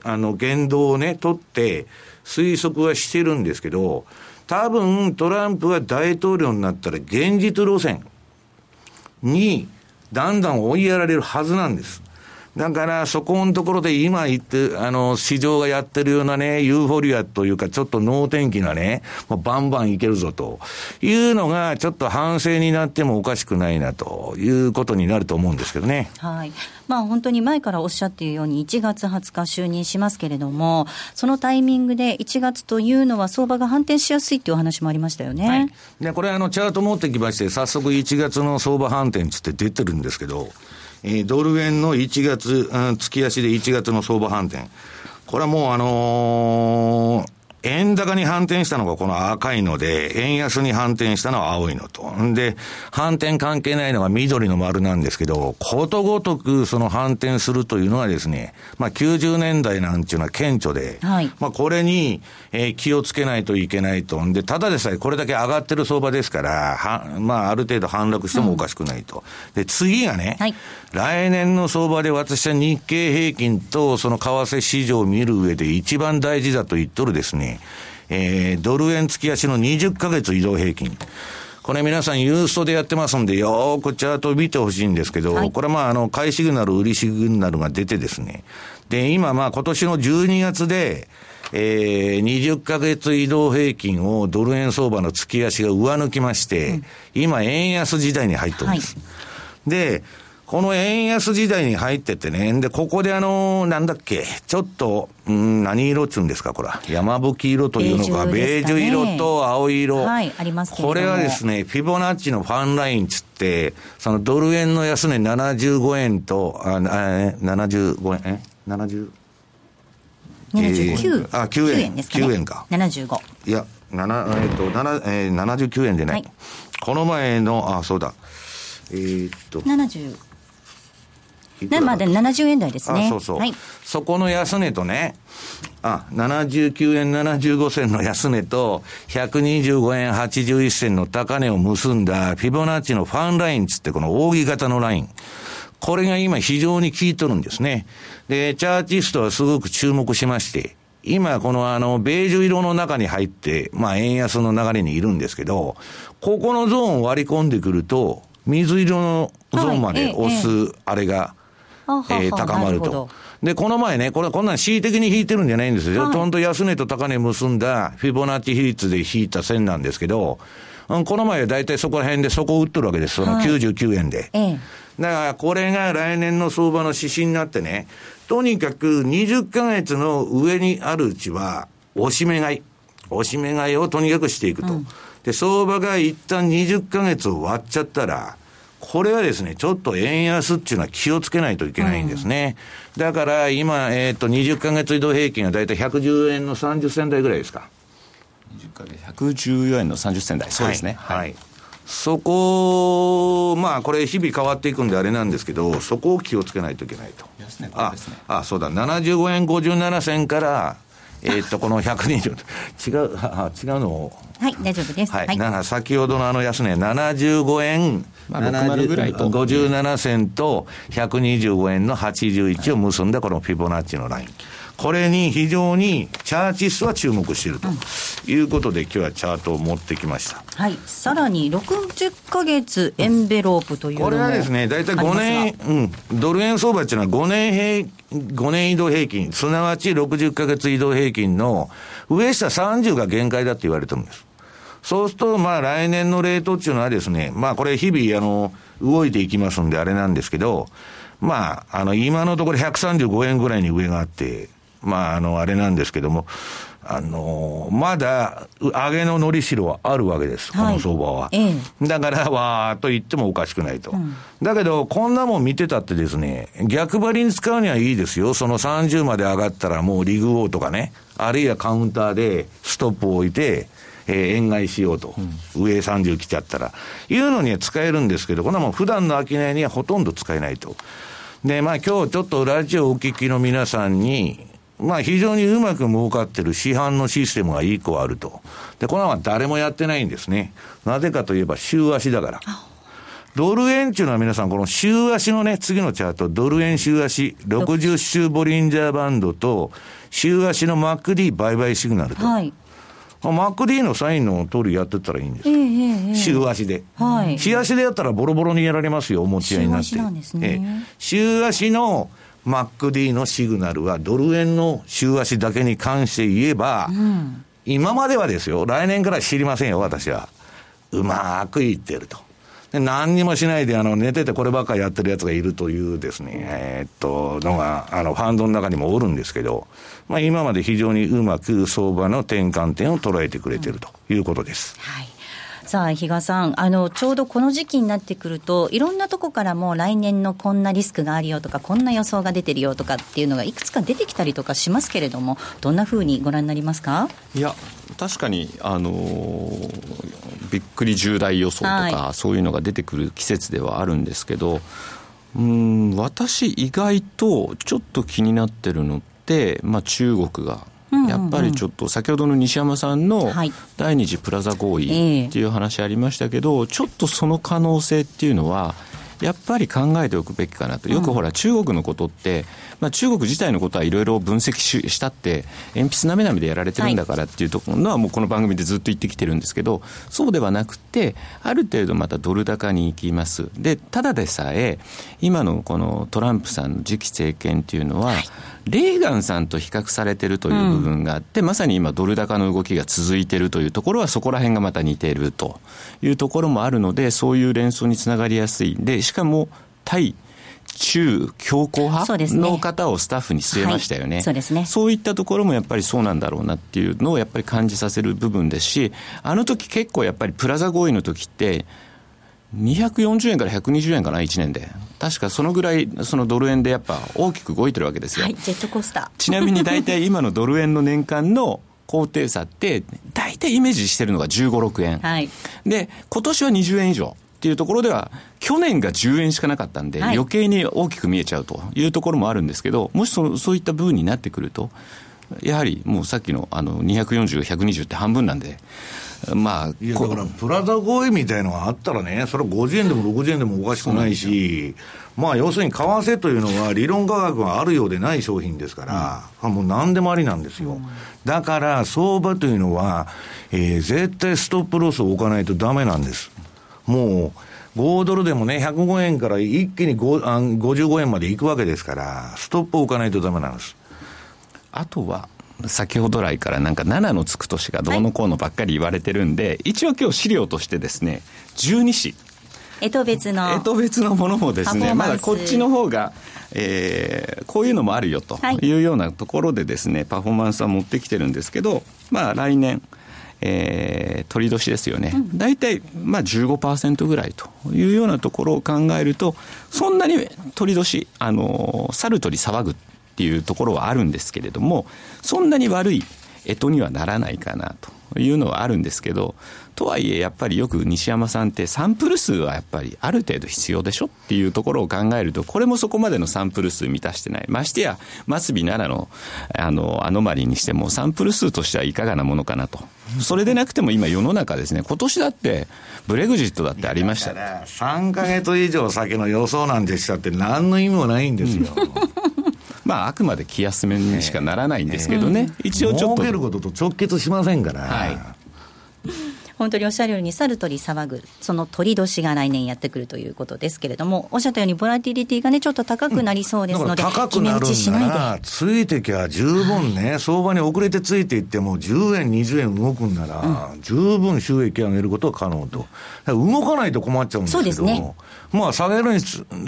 Speaker 2: あの言動をね、取って推測はしてるんですけど、多分トランプが大統領になったら現実路線にだんだん追いやられるはずなんです。だから、そこのところで今言って、あの、市場がやってるようなね、ユーフォリアというか、ちょっと能天気なね、もうバンバンいけるぞというのが、ちょっと反省になってもおかしくないなということになると思うんですけどね。
Speaker 4: はい。まあ、本当に前からおっしゃっているように、1月20日就任しますけれども、そのタイミングで1月というのは相場が反転しやすいというお話もありましたよね。はい、
Speaker 2: で、これあの、チャート持ってきまして、早速1月の相場反転つって出てるんですけど、えー、ドル円の1月、うん、月足で1月の相場反転。これはもうあのー、円高に反転したのがこの赤いので、円安に反転したのは青いのと。んで、反転関係ないのが緑の丸なんですけど、ことごとくその反転するというのはですね、まあ90年代なんていうのは顕著で、はい、まあこれに、えー、気をつけないといけないと。んで、ただでさえこれだけ上がってる相場ですから、は、まあある程度反落してもおかしくないと。うん、で、次がね、はい、来年の相場で私は日経平均とその為替市場を見る上で一番大事だと言っとるですね、えー、ドル円月足の20ヶ月移動平均。これ皆さんユーストでやってますんで、よーくチャートを見てほしいんですけど、はい、これまああの、買いシグナル、売りシグナルが出てですね。で、今まあ今年の12月で、えー、20ヶ月移動平均をドル円相場の月足が上抜きまして、うん、今円安時代に入ってるんです。はい、で、この円安時代に入っててね、で、ここであの、なんだっけ、ちょっと、うん、何色っつうんですか、これ。山吹色というのか、ベージュ色と青色。
Speaker 4: はい、あります
Speaker 2: これはですね、フィボナッチのファンラインつって、そのドル円の安値75円と、あ、あ75円、え ?70?
Speaker 4: 79, あ9円ですか、ね、9
Speaker 2: 円か。
Speaker 4: 75。
Speaker 2: いや、7、えっ、ー、と、7、えー、79円でね、はい、この前の、あ、そうだ。えー、っと。
Speaker 4: 70。まあ、で70円台ですね。
Speaker 2: そうそう。はい、そこの安値とね、あ、79円75銭の安値と、125円81銭の高値を結んだ、フィボナッチのファンラインつって、この扇形のライン。これが今非常に効いとるんですね。で、チャーチストはすごく注目しまして、今このあの、ベージュ色の中に入って、まあ円安の流れにいるんですけど、ここのゾーンを割り込んでくると、水色のゾーンまで押す、あれが、えー、高まると。で、この前ね、これこんなん恣意的に引いてるんじゃないんですよ。はい、と安値と高値結んだフィボナッチ比率で引いた線なんですけど、うん、この前は大体そこら辺でそこを売ってるわけです。その99円で。はい、だからこれが来年の相場の指針になってね、とにかく20ヶ月の上にあるうちは、押し目買い。押し目買いをとにかくしていくと。うん、で、相場が一旦20ヶ月を割っちゃったら、これはですね、ちょっと円安っていうのは気をつけないといけないんですね。うん、だから今、えっ、ー、と、20ヶ月移動平均はだいたい110円の30銭台ぐらいですか。
Speaker 3: 20ヶ月114円の30銭台、そうですね。
Speaker 2: はい、はい、そこ、まあ、これ、日々変わっていくんであれなんですけど、そこを気をつけないといけないと。ね、あ、あ、そうだ、75円57銭から、えっと、この120、違う、違うの？を。
Speaker 4: はい、大丈夫です。
Speaker 2: はい。はい、先ほどのあの安値、75円、まあ、60ぐらいと57銭と125円の81を結んだこのフィボナッチのライン。これに非常にチャーチストは注目しているということで、今日はチャートを持ってきました。
Speaker 4: はい。さらに60か月エンベロープという
Speaker 2: これはですね、大体5年、うん、ドル円相場っていうのは5年平、5年移動平均、すなわち60か月移動平均の上下30が限界だって言われてるんです。そうすると、まあ来年のレートっていうのはですね、まあこれ日々、あの、動いていきますんであれなんですけど、まあ、あの、今のところ135円ぐらいに上があって、まあ、あの、あれなんですけども、あのー、まだ、上げののりしろはあるわけです、この相場は。ええ、だから、わーっと言ってもおかしくないと、うん、だけど、こんなもん見てたってですね、逆張りに使うにはいいですよ。その30まで上がったらもうリグオーとかね、あるいはカウンターでストップを置いて、えー、円買いしようと、うん、上30来ちゃったら、いうのには使えるんですけど、こんなもん普段の商いにはほとんど使えないと。で、まあ今日ちょっとラジオお聞きの皆さんに、まあ非常にうまく儲かってる市販のシステムが一個あると。で、これは誰もやってないんですね。なぜかといえば週足だから。ドル円っていうのは皆さん、この週足のね、次のチャート、ドル円週足、60週ボリンジャーバンドと、週足の MacD 売買シグナルと。はい。MacD のサインの通りやってったらいいんです。えー、えー、週足で。はい。週足でやったらボロボロにやられますよ、お持ち合いになって。週足なんですね。えー、週足の MacD のシグナルはドル円の週足だけに関して言えば、うん、今まではですよ、来年から知りませんよ、私は。うまくいってると。で何にもしないで、あの、寝ててこればっかりやってるやつがいるというですね、えー、っと、のが、あの、ファンドの中にもおるんですけど、まあ今まで非常にうまく相場の転換点を捉えてくれてるということです。
Speaker 4: はいさあ、比嘉さん、あの、ちょうどこの時期になってくると、いろんなとこからも来年のこんなリスクがあるよとか、こんな予想が出てるよとかっていうのがいくつか出てきたりとかしますけれども、どんなふうにご覧になりますか？
Speaker 3: いや、確かに、あのー、びっくり重大予想とか、はい、そういうのが出てくる季節ではあるんですけど、うん私、意外とちょっと気になってるのって、まあ、中国がやっぱりちょっと先ほどの西山さんの第二次プラザ合意っていう話ありましたけど、ちょっとその可能性っていうのは、やっぱり考えておくべきかなと、よくほら、中国のことって、まあ、中国自体のことはいろいろ分析ししたって、鉛筆なめなめでやられてるんだからっていうところは、もうこの番組でずっと言ってきてるんですけど、そうではなくて、ある程度またドル高に行きます。で、ただでさえ、今のこのトランプさんの次期政権っていうのは、レーガンさんと比較されてるという部分があって、うん、まさに今、ドル高の動きが続いてるというところは、そこら辺がまた似ているというところもあるので、そういう連想につながりやすい。で、しかも、対中強硬派の方をスタッフに据えましたよね、はい、そうですねそういったところもやっぱりそうなんだろうなっていうのをやっぱり感じさせる部分ですし、あの時結構やっぱりプラザ合意の時って、240円から120円かな、1年で。確かそのぐらい、そのドル円でやっぱ大きく動いてるわけですよ。はい、
Speaker 4: ジェットコースター。
Speaker 3: ちなみに大体今のドル円の年間の高低差って、大体イメージしてるのが15、6円。はい。で、今年は20円以上。っていうところでは、去年が10円しかなかったんで、余計に大きく見えちゃうというところもあるんですけど、もしそのそういった部分になってくると、やはりもうさっきのあの240、120って半分なんで、まあ、
Speaker 2: いやだから、プラザ合意みたいのがあったらね、それは50円でも60円でもおかしくないし、まあ、要するに為替というのは、理論価格があるようでない商品ですから、うん、もう何でもありなんですよ。うん、だから、相場というのは、えー、絶対ストップロスを置かないとだめなんです。もう、5ドルでもね、105円から一気に55円までいくわけですから、ストップを置かないとだめなんです。
Speaker 3: あとは、先ほど来からなんか7のつく年がどうのこうのばっかり言われてるんで、はい、一応今日資料としてですね、12紙。
Speaker 4: えと別の。
Speaker 3: えと別のものもですね、まだこっちの方が、えー、こういうのもあるよというようなところでですね、パフォーマンスは持ってきてるんですけど、まあ来年、えー、鳥年ですよね、大体、まあ15%ぐらいというようなところを考えると、そんなに鳥年、あの、猿鳥騒ぐっていうところはあるんですけれども、そんなに悪い干支にはならないかなというのはあるんですけど、とはいえ、やっぱりよく西山さんってサンプル数はやっぱりある程度必要でしょっていうところを考えると、これもそこまでのサンプル数満たしてない。ましてや、末尾7の、あの、アノマリーにしても、サンプル数としてはいかがなものかなと。それでなくても今世の中ですね、今年だって、ブレグジットだってありました。
Speaker 2: ら、3か月以上先の予想なんてしたって何の意味もないんですよ。うん
Speaker 3: まあ、あくまで気休めにしかならないんですけどね、一応ちょっと。
Speaker 2: 儲けることと直結しませんから。はい。
Speaker 4: 本当におっしゃるように、猿鳥騒ぐ、その鳥年が来年やってくるということですけれども、おっしゃったように、ボラティリティがね、ちょっと高くなりそうですので、
Speaker 2: うん、高くなるんな。ら、ついてきゃ十分ね、はい、相場に遅れてついていっても、10円、20円動くんなら、うん、十分収益上げることは可能と。動かないと困っちゃうんですけど、そうですね、まあ、下げるに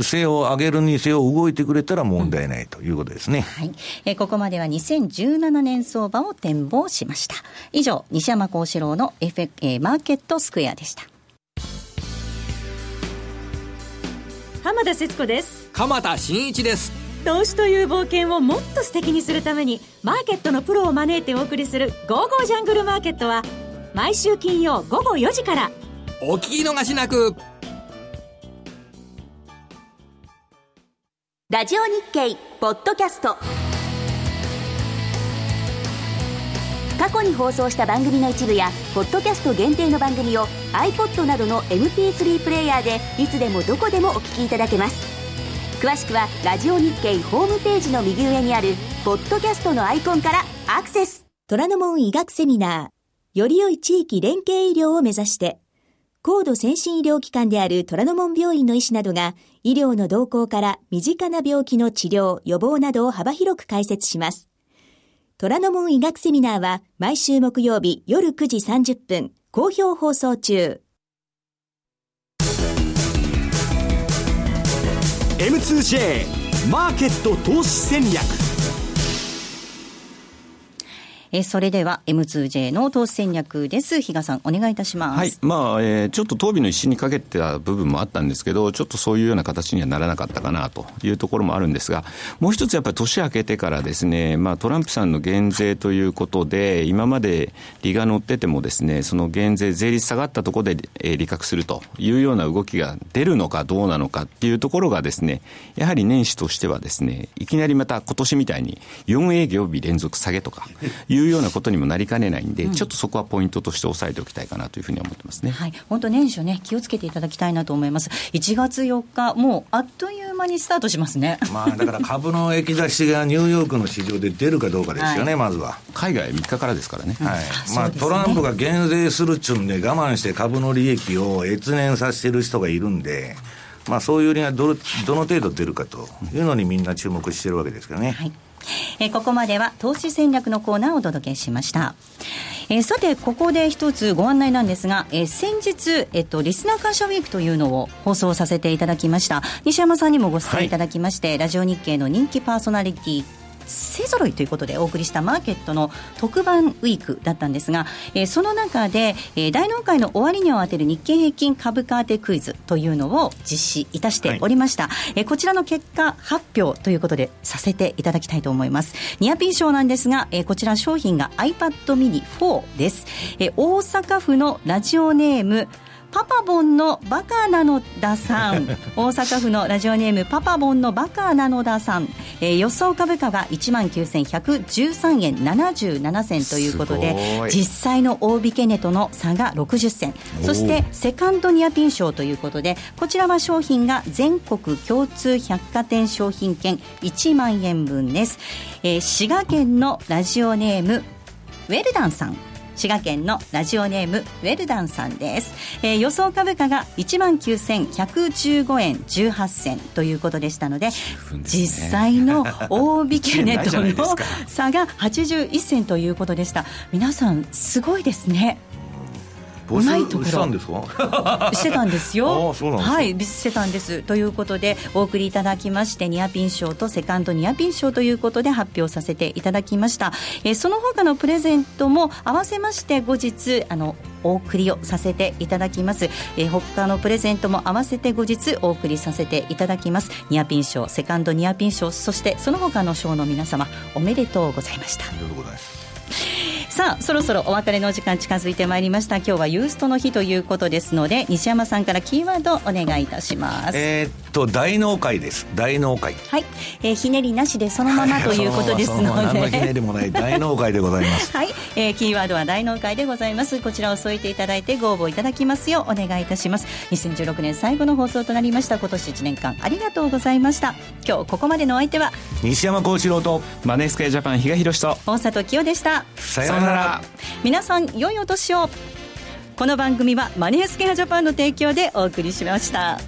Speaker 2: せよ、上げるにせよ、動いてくれたら問題ないということですね。
Speaker 4: はい。えー、ここまでは2017年相場を展望しました。以上、西山幸四郎の F、えー、マーケットスクエアでした。
Speaker 11: 浜田節子です。
Speaker 12: 鎌田新一です。
Speaker 11: 投資という冒険をもっと素敵にするために、マーケットのプロを招いてお送りする、ゴーゴージャングルマーケットは、毎週金曜午後4時から。
Speaker 12: お聞き逃しなく。
Speaker 10: ラジオ日経ポッドキャスト。過去に放送した番組の一部やポッドキャスト限定の番組を iPod などの MP3 プレイヤーでいつでもどこでもお聞きいただけます。詳しくはラジオ日経ホームページの右上にあるポッドキャストのアイコンからアクセス。
Speaker 13: 虎ノ門医学セミナー。より良い地域連携医療を目指して。高度先進医療機関である虎ノ門病院の医師などが医療の動向から身近な病気の治療、予防などを幅広く解説します。虎ノ門医学セミナーは毎週木曜日夜9時30分、好評放送中。
Speaker 9: M2J マーケット投資戦略
Speaker 4: えそれでは M2J の投資戦略です。比嘉さん、お願いいたします。
Speaker 3: はい。まあ、えー、ちょっと当備の一心にかけてた部分もあったんですけど、ちょっとそういうような形にはならなかったかなというところもあるんですが、もう一つやっぱり年明けてからですね、まあ、トランプさんの減税ということで、今まで利が乗っててもですね、その減税、税率下がったところで、えー、利確するというような動きが出るのかどうなのかっていうところがですね、やはり年始としてはですね、いきなりまた今年みたいに4営業日連続下げとかいういうようなことにもなりかねないんで、うん、ちょっとそこはポイントとして押さえておきたいかなというふうに思ってますね。
Speaker 4: はい、本当年初ね、気をつけていただきたいなと思います。1月4日、もうあっという間にスタートしますね。
Speaker 2: まあ、だから株の液出しがニューヨークの市場で出るかどうかですよね、はい、まずは。
Speaker 3: 海外3日からですからね。
Speaker 2: はい。まあ、トランプが減税するっちゅうんで、我慢して株の利益を越年させてる人がいるんで、まあ、そういう利がどどの程度出るかというのにみんな注目してるわけですけどね。はい
Speaker 4: えー、ここまでは投資戦略のコーナーをお届けしました。えー、さて、ここで一つご案内なんですが、えー、先日、えっと、リスナー感謝ウィークというのを放送させていただきました。西山さんにもご出演いただきまして、はい、ラジオ日経の人気パーソナリティ勢ぞろいということでお送りしたマーケットの特番ウィークだったんですが、えー、その中で、えー、大納会の終わりにを当てる日経平均株価当てクイズというのを実施いたしておりました、はい、えー、こちらの結果発表ということでさせていただきたいと思います。ニアピン賞なんですが、えー、こちら商品が iPad mini 4です、えー、大阪府のラジオネームパパボンのバカなのださん。大阪府のラジオネームパパボンのバカなのださん、えー、予想株価が1万9113円77銭ということで実際の大引け値との差が60銭。そしてセカンドニアピン賞ということでこちらは商品が全国共通百貨店商品券1万円分です、えー、滋賀県のラジオネームウェルダンさん滋賀県のラジオネームウェルダンさんです、えー、予想株価が1万9115円18銭ということでしたので、ね、実際の大引け値との 差が81銭ということでした。皆さんすごいですね
Speaker 2: うまいところ。したんです
Speaker 4: か？してたんですよ。はいしてたんです。ということでお送りいただきましてニアピン賞とセカンドニアピン賞ということで発表させていただきました、えー、その他のプレゼントも合わせまして後日あのお送りをさせていただきます、えー、他のプレゼントも合わせて後日お送りさせていただきます。ニアピン賞セカンドニアピン賞そしてその他の賞の皆様おめでとうございました。ありがとうございますさあそろそろお別れの時間近づいてまいりました。今日はユーストの日ということですので西山さんからキーワードお願いいたします。
Speaker 2: えー、っと大納会です。大納会。
Speaker 4: はい、えー、ひねりなしでそのままということですので、はい、
Speaker 2: 何のひねりもない 大納会でございます。
Speaker 4: はい、えー、キーワードは大納会でございます。こちらを添えていただいてご応募いただきますようお願いいたします。2016年最後の放送となりました。今年1年間ありがとうございました。今日ここまでのお相手は
Speaker 2: 西山幸四郎と
Speaker 3: マネースクエアジャパン比嘉宏と
Speaker 4: 大里清でした。
Speaker 2: さようなら。
Speaker 4: 皆さん良いお年を。この番組はマネースケアジャパンの提供でお送りしました。